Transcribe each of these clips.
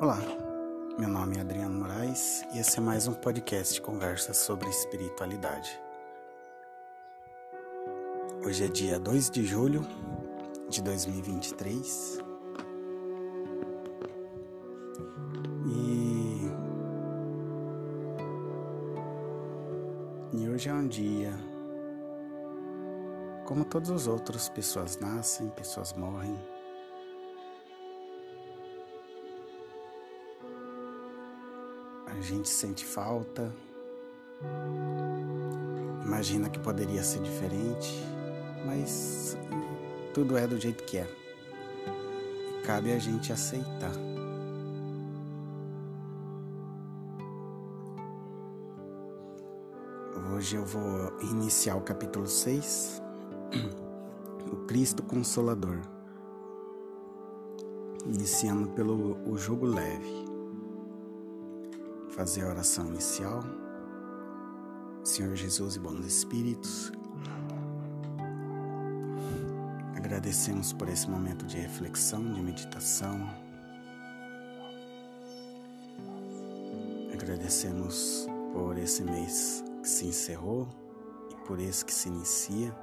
Olá, meu nome é Adriano Moraes e esse é mais um podcast de conversa sobre espiritualidade. Hoje é dia 2 de julho de 2023 e, e hoje é um dia como todos os outros, pessoas nascem, pessoas morrem. A gente sente falta, imagina que poderia ser diferente, mas tudo é do jeito que é. E cabe a gente aceitar. Hoje eu vou iniciar o capítulo 6 o Cristo Consolador, iniciando pelo o jugo leve. Fazer a oração inicial. Senhor Jesus e bons espíritos, agradecemos por esse momento de reflexão, de meditação. Agradecemos por esse mês que se encerrou e por esse que se inicia.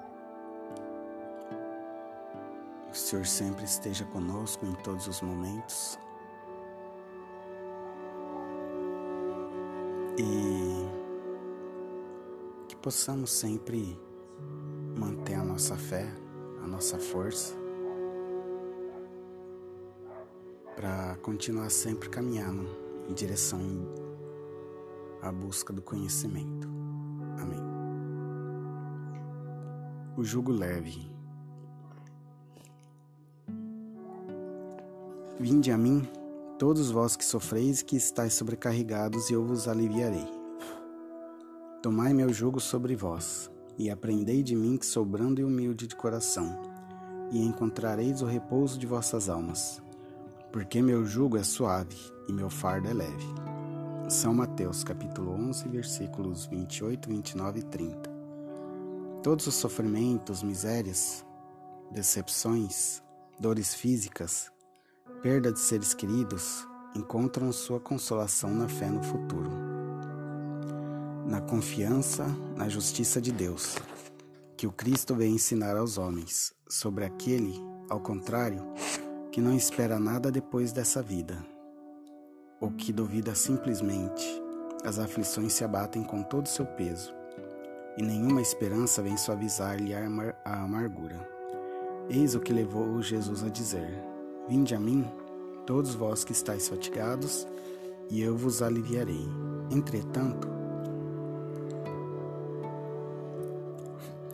o Senhor sempre esteja conosco em todos os momentos. E que possamos sempre manter a nossa fé, a nossa força, para continuar sempre caminhando em direção à busca do conhecimento. Amém. O jugo leve. Vinde a mim, todos vós que sofreis que estáis sobrecarregados, eu vos aliviarei. Tomai meu jugo sobre vós, e aprendei de mim que sou brando e humilde de coração, e encontrareis o repouso de vossas almas, porque meu jugo é suave e meu fardo é leve. São Mateus, capítulo 11, versículos 28, 29 e 30. Todos os sofrimentos, misérias, decepções, dores físicas, perda de seres queridos encontram sua consolação na fé no futuro, na confiança na justiça de Deus, que o Cristo veio ensinar aos homens, sobre aquele, ao contrário, que não espera nada depois dessa vida, ou que duvida simplesmente, as aflições se abatem com todo o seu peso, e nenhuma esperança vem suavizar-lhe a amargura. Eis o que levou Jesus a dizer: Vinde a mim, todos vós que estáis fatigados, e eu vos aliviarei. Entretanto,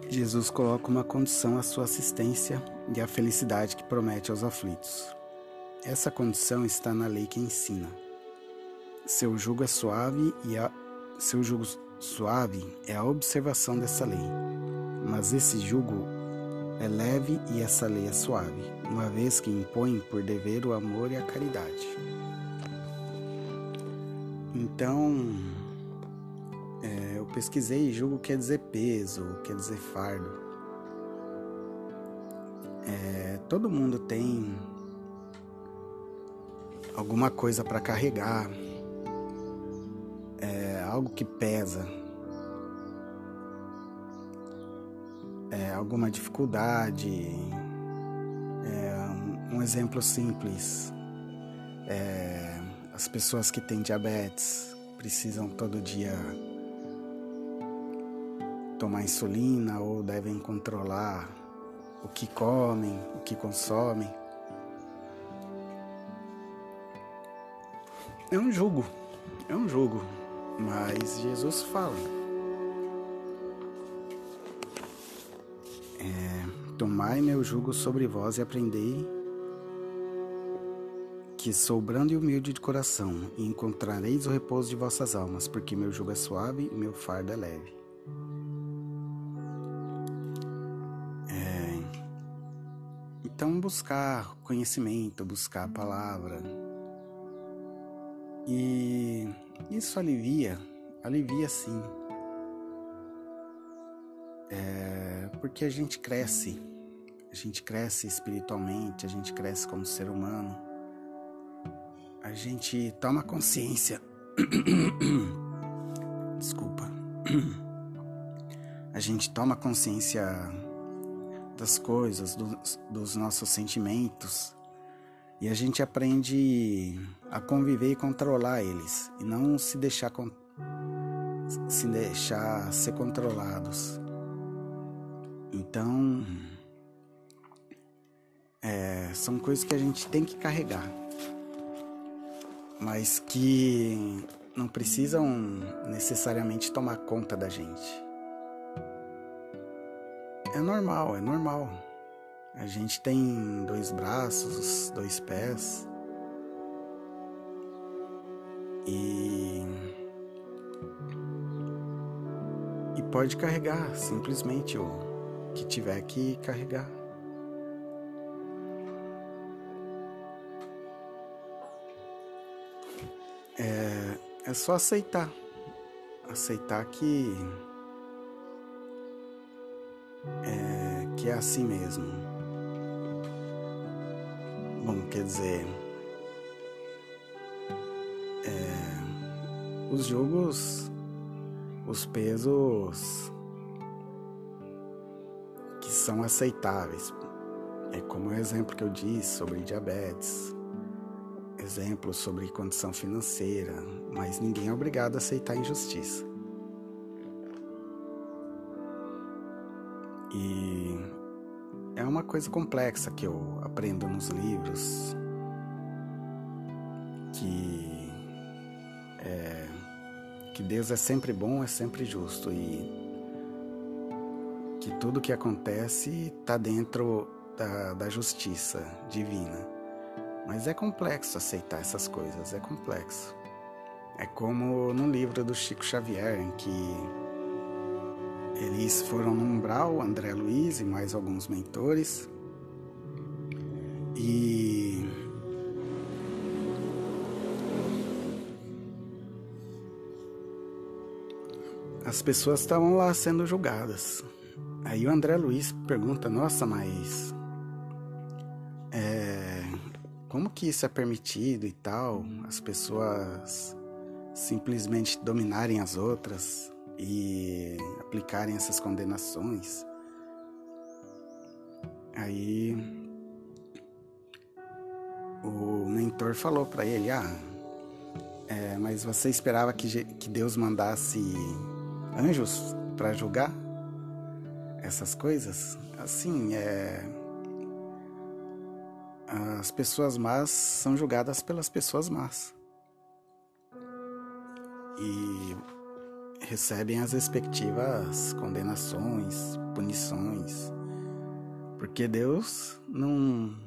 Jesus coloca uma condição à sua assistência e à felicidade que promete aos aflitos. Essa condição está na lei que ensina. Seu jugo é suave e a seu jugo suave é a observação dessa lei. Mas esse jugo é leve e essa lei é suave, uma vez que impõe por dever o amor e a caridade. Então, é, eu pesquisei e julgo quer dizer peso, quer dizer fardo. É, todo mundo tem alguma coisa para carregar, é, algo que pesa. É, alguma dificuldade. É, um exemplo simples. É, as pessoas que têm diabetes precisam todo dia tomar insulina ou devem controlar o que comem, o que consomem. É um jugo, é um jugo, mas Jesus fala. É, Tomai meu jugo sobre vós e aprendei que sou brando e humilde de coração, e encontrareis o repouso de vossas almas, porque meu jugo é suave e meu fardo é leve. É, então, buscar conhecimento, buscar a palavra. E isso alivia, alivia sim. É, porque a gente cresce, a gente cresce espiritualmente, a gente cresce como ser humano. a gente toma consciência. Desculpa. A gente toma consciência das coisas, dos, dos nossos sentimentos e a gente aprende a conviver e controlar eles e não se deixar se deixar ser controlados. Então, é, são coisas que a gente tem que carregar, mas que não precisam necessariamente tomar conta da gente. É normal, é normal. A gente tem dois braços, dois pés. E. E pode carregar simplesmente o que tiver que carregar. É, é só aceitar. Aceitar que. É, que é assim mesmo. Bom, quer dizer. É, os jogos. Os pesos. São aceitáveis. É como o exemplo que eu disse sobre diabetes exemplos sobre condição financeira, mas ninguém é obrigado a aceitar injustiça. E é uma coisa complexa que eu aprendo nos livros, que é, que Deus é sempre bom, é sempre justo e tudo que acontece está dentro da, da justiça divina. Mas é complexo aceitar essas coisas, é complexo. É como no livro do Chico Xavier, em que eles foram no umbral, André Luiz e mais alguns mentores, e as pessoas estavam lá sendo julgadas. Aí o André Luiz pergunta: Nossa, mas como que isso é permitido e tal, as pessoas simplesmente dominarem as outras e aplicarem essas condenações. Aí o mentor falou para ele: Ah, é, mas você esperava que, que Deus mandasse anjos para julgar essas coisas? Assim, é as pessoas más são julgadas pelas pessoas más e recebem as respectivas condenações, punições, porque Deus não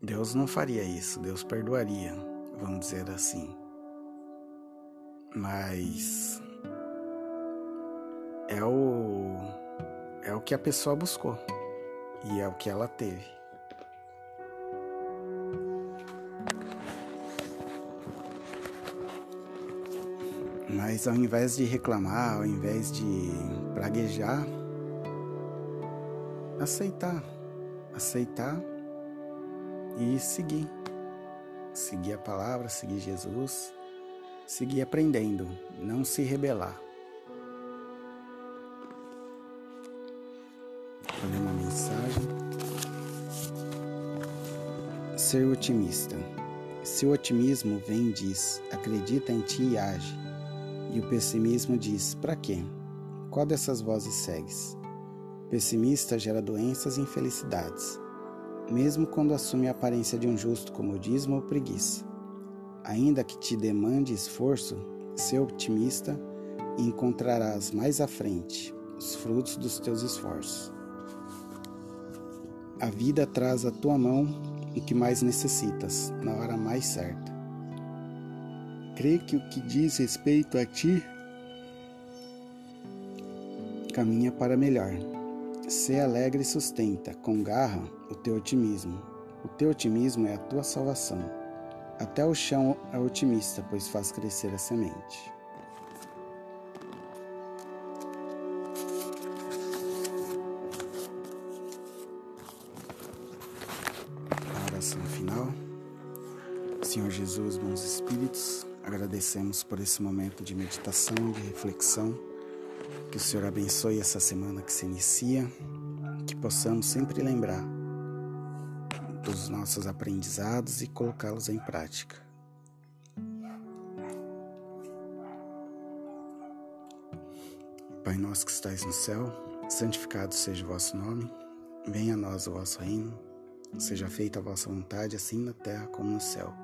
Deus não faria isso, Deus perdoaria, vamos dizer assim. Mas é o é o que a pessoa buscou e é o que ela teve. Mas ao invés de reclamar, ao invés de praguejar, aceitar, aceitar e seguir. Seguir a palavra, seguir Jesus, seguir aprendendo, não se rebelar. Uma mensagem. Ser otimista. Se o otimismo vem e diz, acredita em ti e age, e o pessimismo diz: para quê? Qual dessas vozes segues? O pessimista gera doenças e infelicidades, mesmo quando assume a aparência de um justo comodismo ou preguiça. Ainda que te demande esforço, ser otimista encontrarás mais à frente os frutos dos teus esforços. A vida traz à tua mão o que mais necessitas, na hora mais certa. Crê que o que diz respeito a ti caminha para melhor. Sê alegre e sustenta com garra o teu otimismo. O teu otimismo é a tua salvação. Até o chão é otimista, pois faz crescer a semente. Jesus, bons espíritos, agradecemos por esse momento de meditação, de reflexão. Que o Senhor abençoe essa semana que se inicia, que possamos sempre lembrar dos nossos aprendizados e colocá-los em prática. Pai nosso que estais no céu, santificado seja o vosso nome, venha a nós o vosso reino, seja feita a vossa vontade, assim na terra como no céu.